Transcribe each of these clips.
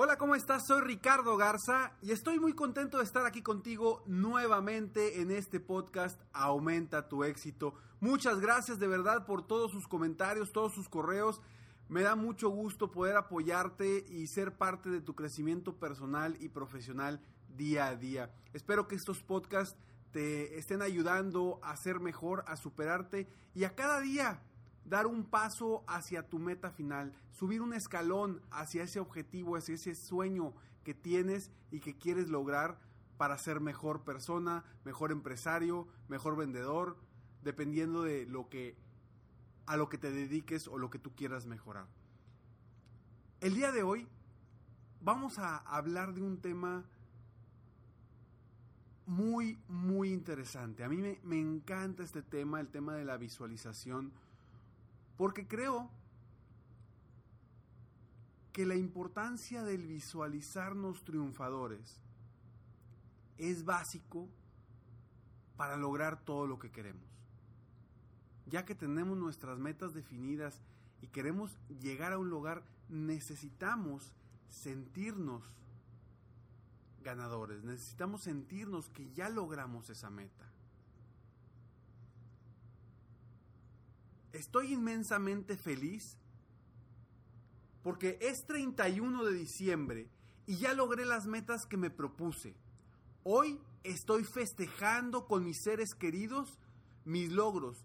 Hola, ¿cómo estás? Soy Ricardo Garza y estoy muy contento de estar aquí contigo nuevamente en este podcast Aumenta tu éxito. Muchas gracias de verdad por todos sus comentarios, todos sus correos. Me da mucho gusto poder apoyarte y ser parte de tu crecimiento personal y profesional día a día. Espero que estos podcasts te estén ayudando a ser mejor, a superarte y a cada día dar un paso hacia tu meta final, subir un escalón hacia ese objetivo, hacia ese sueño que tienes y que quieres lograr para ser mejor persona, mejor empresario, mejor vendedor, dependiendo de lo que a lo que te dediques o lo que tú quieras mejorar. El día de hoy vamos a hablar de un tema muy, muy interesante. A mí me, me encanta este tema, el tema de la visualización porque creo que la importancia del visualizarnos triunfadores es básico para lograr todo lo que queremos. Ya que tenemos nuestras metas definidas y queremos llegar a un lugar, necesitamos sentirnos ganadores, necesitamos sentirnos que ya logramos esa meta. Estoy inmensamente feliz porque es 31 de diciembre y ya logré las metas que me propuse. Hoy estoy festejando con mis seres queridos mis logros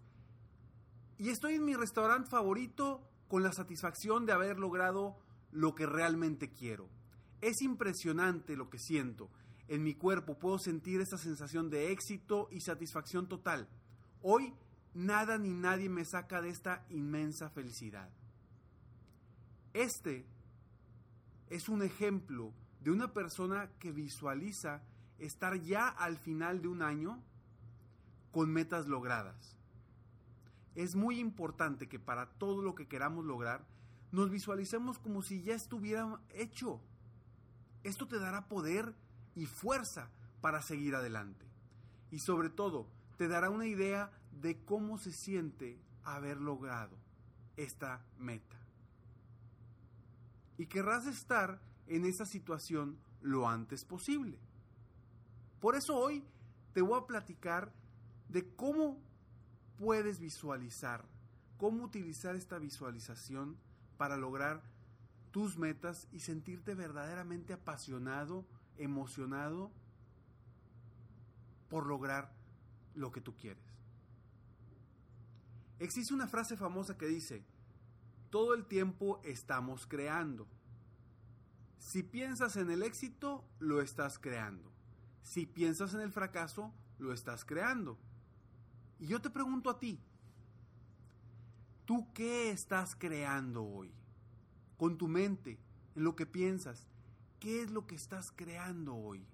y estoy en mi restaurante favorito con la satisfacción de haber logrado lo que realmente quiero. Es impresionante lo que siento. En mi cuerpo puedo sentir esa sensación de éxito y satisfacción total. Hoy nada ni nadie me saca de esta inmensa felicidad. Este es un ejemplo de una persona que visualiza estar ya al final de un año con metas logradas. Es muy importante que para todo lo que queramos lograr, nos visualicemos como si ya estuviera hecho. Esto te dará poder y fuerza para seguir adelante. Y sobre todo, te dará una idea de cómo se siente haber logrado esta meta. Y querrás estar en esa situación lo antes posible. Por eso hoy te voy a platicar de cómo puedes visualizar, cómo utilizar esta visualización para lograr tus metas y sentirte verdaderamente apasionado, emocionado por lograr lo que tú quieres. Existe una frase famosa que dice, todo el tiempo estamos creando. Si piensas en el éxito, lo estás creando. Si piensas en el fracaso, lo estás creando. Y yo te pregunto a ti, ¿tú qué estás creando hoy? Con tu mente, en lo que piensas, ¿qué es lo que estás creando hoy?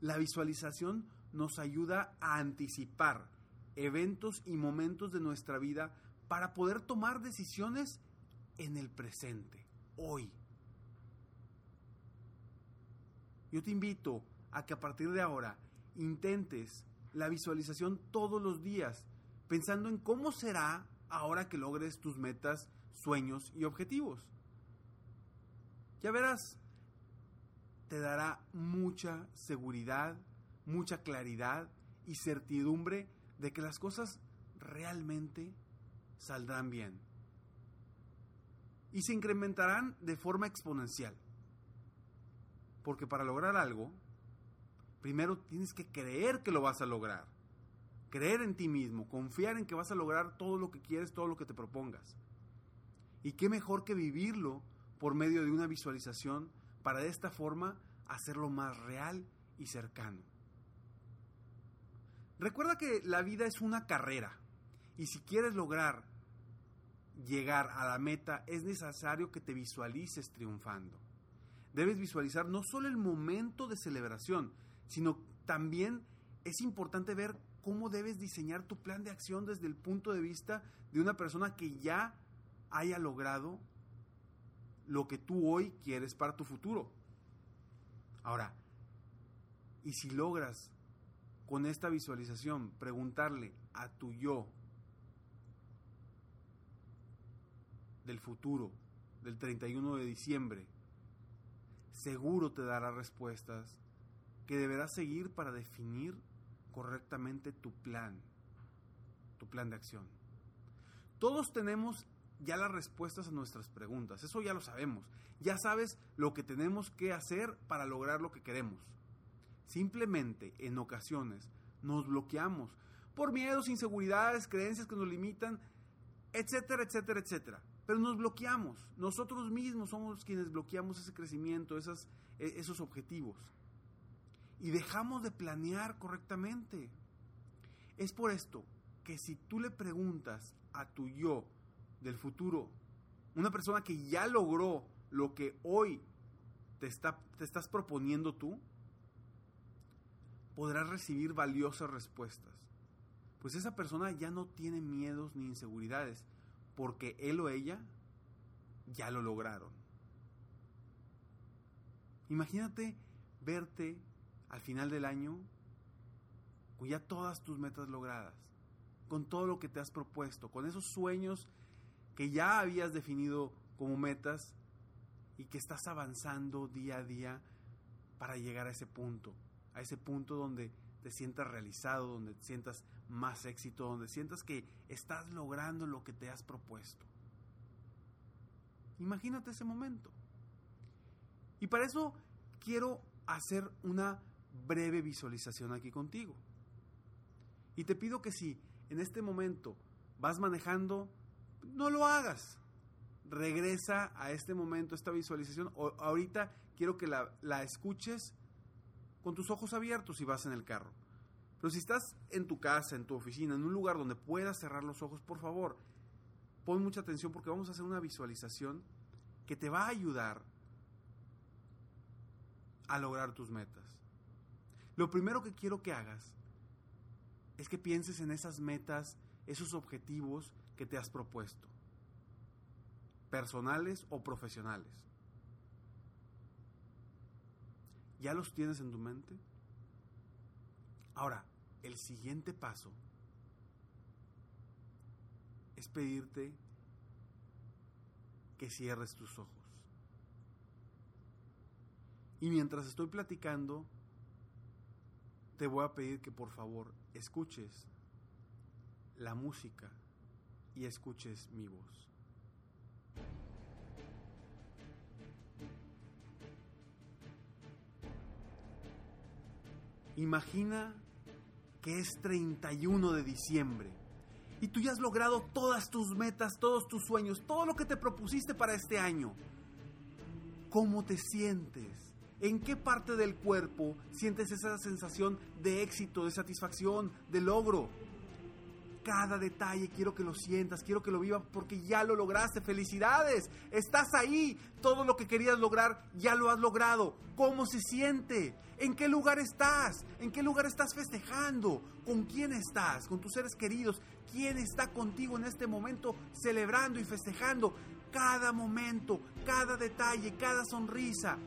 La visualización nos ayuda a anticipar eventos y momentos de nuestra vida para poder tomar decisiones en el presente, hoy. Yo te invito a que a partir de ahora intentes la visualización todos los días, pensando en cómo será ahora que logres tus metas, sueños y objetivos. Ya verás, te dará mucha seguridad, mucha claridad y certidumbre de que las cosas realmente saldrán bien. Y se incrementarán de forma exponencial. Porque para lograr algo, primero tienes que creer que lo vas a lograr. Creer en ti mismo, confiar en que vas a lograr todo lo que quieres, todo lo que te propongas. Y qué mejor que vivirlo por medio de una visualización para de esta forma hacerlo más real y cercano. Recuerda que la vida es una carrera y si quieres lograr llegar a la meta es necesario que te visualices triunfando. Debes visualizar no solo el momento de celebración, sino también es importante ver cómo debes diseñar tu plan de acción desde el punto de vista de una persona que ya haya logrado lo que tú hoy quieres para tu futuro. Ahora, y si logras con esta visualización preguntarle a tu yo del futuro, del 31 de diciembre, seguro te dará respuestas que deberás seguir para definir correctamente tu plan, tu plan de acción. Todos tenemos ya las respuestas a nuestras preguntas, eso ya lo sabemos, ya sabes lo que tenemos que hacer para lograr lo que queremos. Simplemente, en ocasiones, nos bloqueamos por miedos, inseguridades, creencias que nos limitan, etcétera, etcétera, etcétera. Pero nos bloqueamos. Nosotros mismos somos quienes bloqueamos ese crecimiento, e, esos objetivos. Y dejamos de planear correctamente. Es por esto que si tú le preguntas a tu yo del futuro, una persona que ya logró lo que hoy te, está, te estás proponiendo tú, podrás recibir valiosas respuestas. Pues esa persona ya no tiene miedos ni inseguridades, porque él o ella ya lo lograron. Imagínate verte al final del año con ya todas tus metas logradas, con todo lo que te has propuesto, con esos sueños que ya habías definido como metas y que estás avanzando día a día para llegar a ese punto, a ese punto donde te sientas realizado, donde te sientas más éxito, donde sientas que estás logrando lo que te has propuesto. Imagínate ese momento. Y para eso quiero hacer una breve visualización aquí contigo. Y te pido que si en este momento vas manejando, no lo hagas. Regresa a este momento, esta visualización. O, ahorita quiero que la, la escuches con tus ojos abiertos si vas en el carro. Pero si estás en tu casa, en tu oficina, en un lugar donde puedas cerrar los ojos, por favor, pon mucha atención porque vamos a hacer una visualización que te va a ayudar a lograr tus metas. Lo primero que quiero que hagas es que pienses en esas metas, esos objetivos que te has propuesto, personales o profesionales. ¿Ya los tienes en tu mente? Ahora, el siguiente paso es pedirte que cierres tus ojos. Y mientras estoy platicando, te voy a pedir que por favor escuches la música y escuches mi voz. Imagina que es 31 de diciembre y tú ya has logrado todas tus metas, todos tus sueños, todo lo que te propusiste para este año. ¿Cómo te sientes? ¿En qué parte del cuerpo sientes esa sensación de éxito, de satisfacción, de logro? Cada detalle quiero que lo sientas, quiero que lo vivas porque ya lo lograste. Felicidades, estás ahí. Todo lo que querías lograr ya lo has logrado. ¿Cómo se siente? ¿En qué lugar estás? ¿En qué lugar estás festejando? ¿Con quién estás? ¿Con tus seres queridos? ¿Quién está contigo en este momento celebrando y festejando cada momento, cada detalle, cada sonrisa?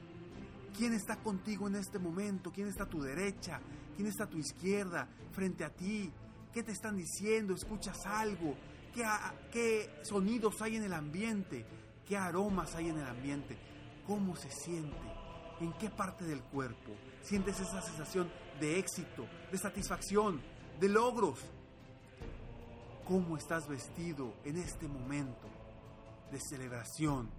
¿Quién está contigo en este momento? ¿Quién está a tu derecha? ¿Quién está a tu izquierda? Frente a ti. ¿Qué te están diciendo? ¿Escuchas algo? ¿Qué, ¿Qué, sonidos hay en el ambiente? ¿Qué aromas hay en el ambiente? ¿Cómo se siente? ¿En qué parte del cuerpo sientes esa sensación de éxito, de satisfacción, de logros? ¿Cómo estás vestido en este momento de celebración?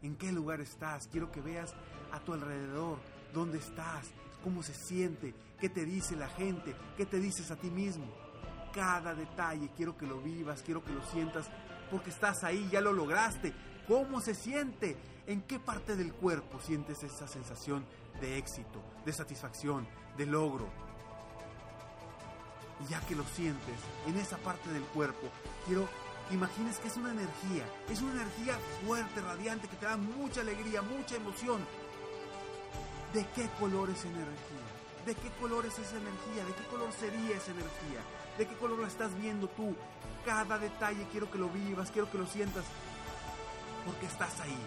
¿En qué lugar estás? Quiero que veas a tu alrededor dónde estás, cómo se siente, qué te dice la gente, qué te dices a ti mismo. Cada detalle quiero que lo vivas, quiero que lo sientas, porque estás ahí, ya lo lograste. ¿Cómo se siente? ¿En qué parte del cuerpo sientes esa sensación de éxito, de satisfacción, de logro? Y ya que lo sientes en esa parte del cuerpo, quiero imagines que es una energía, es una energía fuerte, radiante, que te da mucha alegría, mucha emoción, ¿De qué color es energía? ¿De qué color es esa energía? ¿De qué color sería esa energía? ¿De qué color la estás viendo tú? Cada detalle quiero que lo vivas, quiero que lo sientas, porque estás ahí.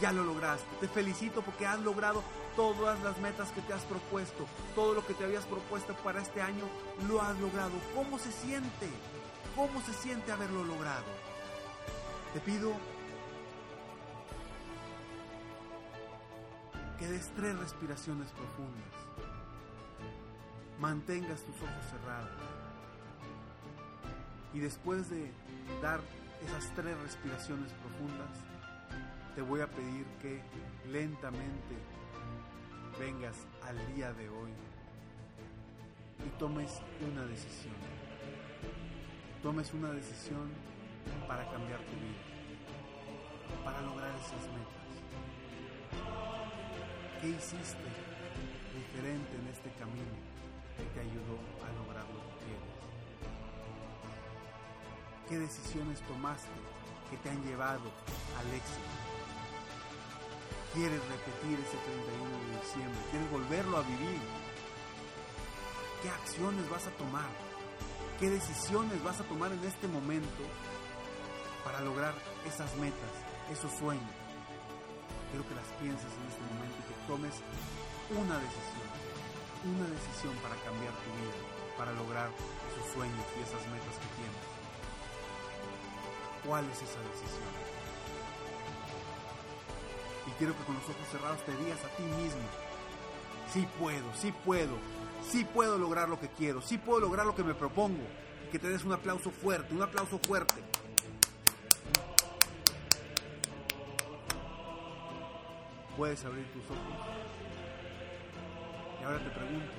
Ya lo lograste. Te felicito porque has logrado todas las metas que te has propuesto. Todo lo que te habías propuesto para este año lo has logrado. ¿Cómo se siente? ¿Cómo se siente haberlo logrado? Te pido que des tres respiraciones profundas. Mantengas tus ojos cerrados. Y después de dar esas tres respiraciones profundas, te voy a pedir que lentamente vengas al día de hoy y tomes una decisión. Tomes una decisión para cambiar tu vida, para lograr esas metas. ¿Qué hiciste diferente en este camino que te ayudó a lograr lo que quieres? ¿Qué decisiones tomaste que te han llevado al éxito? ¿Quieres repetir ese 31 de diciembre? ¿Quieres volverlo a vivir? ¿Qué acciones vas a tomar? ¿Qué decisiones vas a tomar en este momento para lograr esas metas, esos sueños? Quiero que las pienses en este momento y que tomes una decisión, una decisión para cambiar tu vida, para lograr esos sueños y esas metas que tienes. ¿Cuál es esa decisión? Y quiero que con los ojos cerrados te digas a ti mismo, sí puedo, sí puedo, sí puedo lograr lo que quiero, sí puedo lograr lo que me propongo. Y que te des un aplauso fuerte, un aplauso fuerte. Puedes abrir tus ojos. Y ahora te pregunto,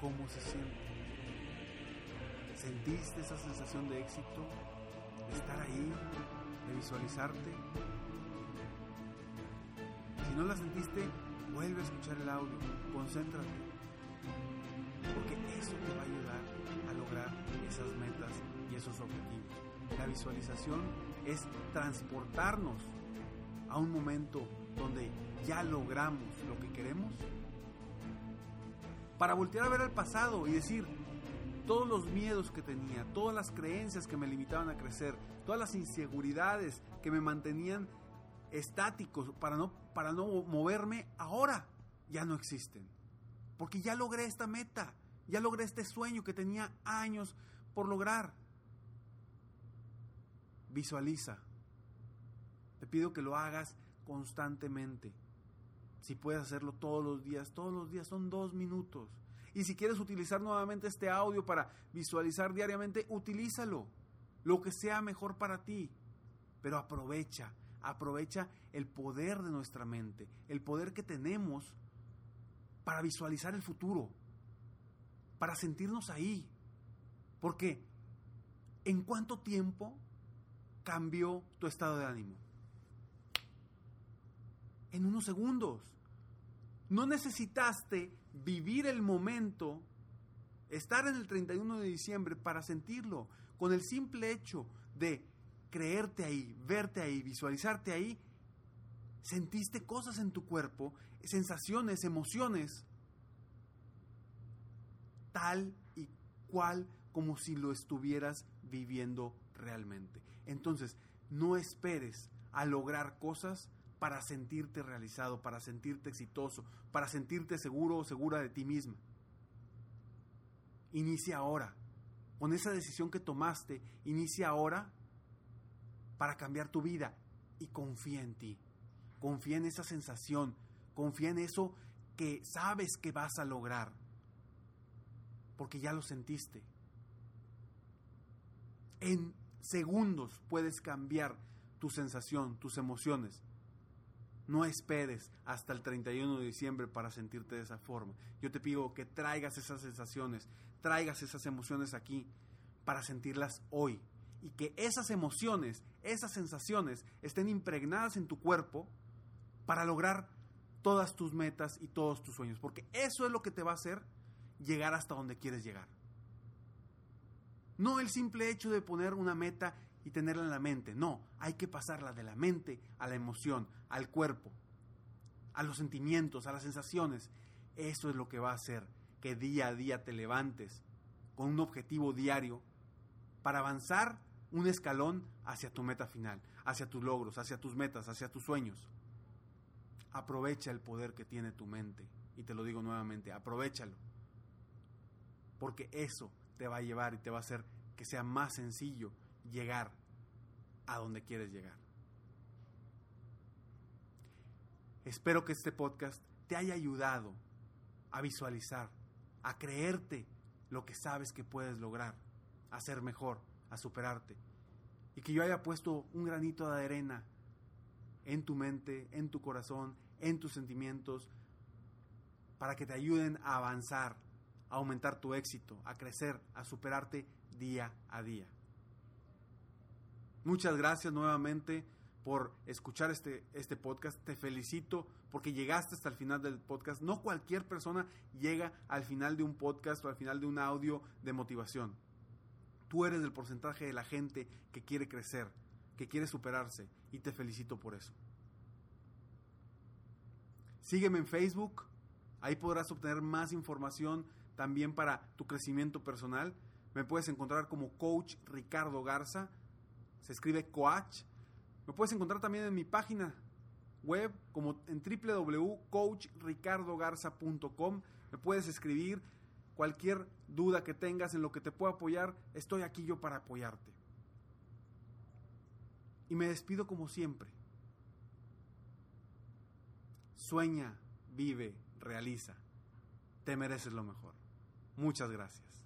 ¿cómo se siente? ¿Sentiste esa sensación de éxito? ¿De estar ahí? ¿De visualizarte? Si no la sentiste, vuelve a escuchar el audio, concéntrate, porque eso te va a ayudar a lograr esas metas y esos objetivos. La visualización es transportarnos a un momento donde ya logramos lo que queremos, para voltear a ver al pasado y decir, todos los miedos que tenía, todas las creencias que me limitaban a crecer, todas las inseguridades que me mantenían estáticos para no, para no moverme, ahora ya no existen. Porque ya logré esta meta, ya logré este sueño que tenía años por lograr. Visualiza. Te pido que lo hagas constantemente. Si puedes hacerlo todos los días, todos los días son dos minutos. Y si quieres utilizar nuevamente este audio para visualizar diariamente, utilízalo. Lo que sea mejor para ti. Pero aprovecha, aprovecha el poder de nuestra mente, el poder que tenemos para visualizar el futuro, para sentirnos ahí. Porque, ¿en cuánto tiempo cambió tu estado de ánimo? En unos segundos. No necesitaste vivir el momento, estar en el 31 de diciembre para sentirlo. Con el simple hecho de creerte ahí, verte ahí, visualizarte ahí, sentiste cosas en tu cuerpo, sensaciones, emociones, tal y cual como si lo estuvieras viviendo realmente. Entonces, no esperes a lograr cosas para sentirte realizado, para sentirte exitoso, para sentirte seguro o segura de ti misma. Inicia ahora. Con esa decisión que tomaste, inicia ahora para cambiar tu vida y confía en ti. Confía en esa sensación, confía en eso que sabes que vas a lograr, porque ya lo sentiste. En segundos puedes cambiar tu sensación, tus emociones. No esperes hasta el 31 de diciembre para sentirte de esa forma. Yo te pido que traigas esas sensaciones, traigas esas emociones aquí para sentirlas hoy. Y que esas emociones, esas sensaciones estén impregnadas en tu cuerpo para lograr todas tus metas y todos tus sueños. Porque eso es lo que te va a hacer llegar hasta donde quieres llegar. No el simple hecho de poner una meta y tenerla en la mente. No, hay que pasarla de la mente a la emoción, al cuerpo, a los sentimientos, a las sensaciones. Eso es lo que va a hacer que día a día te levantes con un objetivo diario para avanzar un escalón hacia tu meta final, hacia tus logros, hacia tus metas, hacia tus sueños. Aprovecha el poder que tiene tu mente. Y te lo digo nuevamente, aprovechalo. Porque eso te va a llevar y te va a hacer que sea más sencillo llegar a donde quieres llegar. Espero que este podcast te haya ayudado a visualizar, a creerte lo que sabes que puedes lograr, a ser mejor, a superarte. Y que yo haya puesto un granito de arena en tu mente, en tu corazón, en tus sentimientos, para que te ayuden a avanzar, a aumentar tu éxito, a crecer, a superarte día a día. Muchas gracias nuevamente por escuchar este, este podcast. Te felicito porque llegaste hasta el final del podcast. No cualquier persona llega al final de un podcast o al final de un audio de motivación. Tú eres el porcentaje de la gente que quiere crecer, que quiere superarse y te felicito por eso. Sígueme en Facebook, ahí podrás obtener más información también para tu crecimiento personal. Me puedes encontrar como coach Ricardo Garza, se escribe coach me puedes encontrar también en mi página web como en www.coachricardogarza.com. Me puedes escribir cualquier duda que tengas en lo que te pueda apoyar. Estoy aquí yo para apoyarte. Y me despido como siempre. Sueña, vive, realiza. Te mereces lo mejor. Muchas gracias.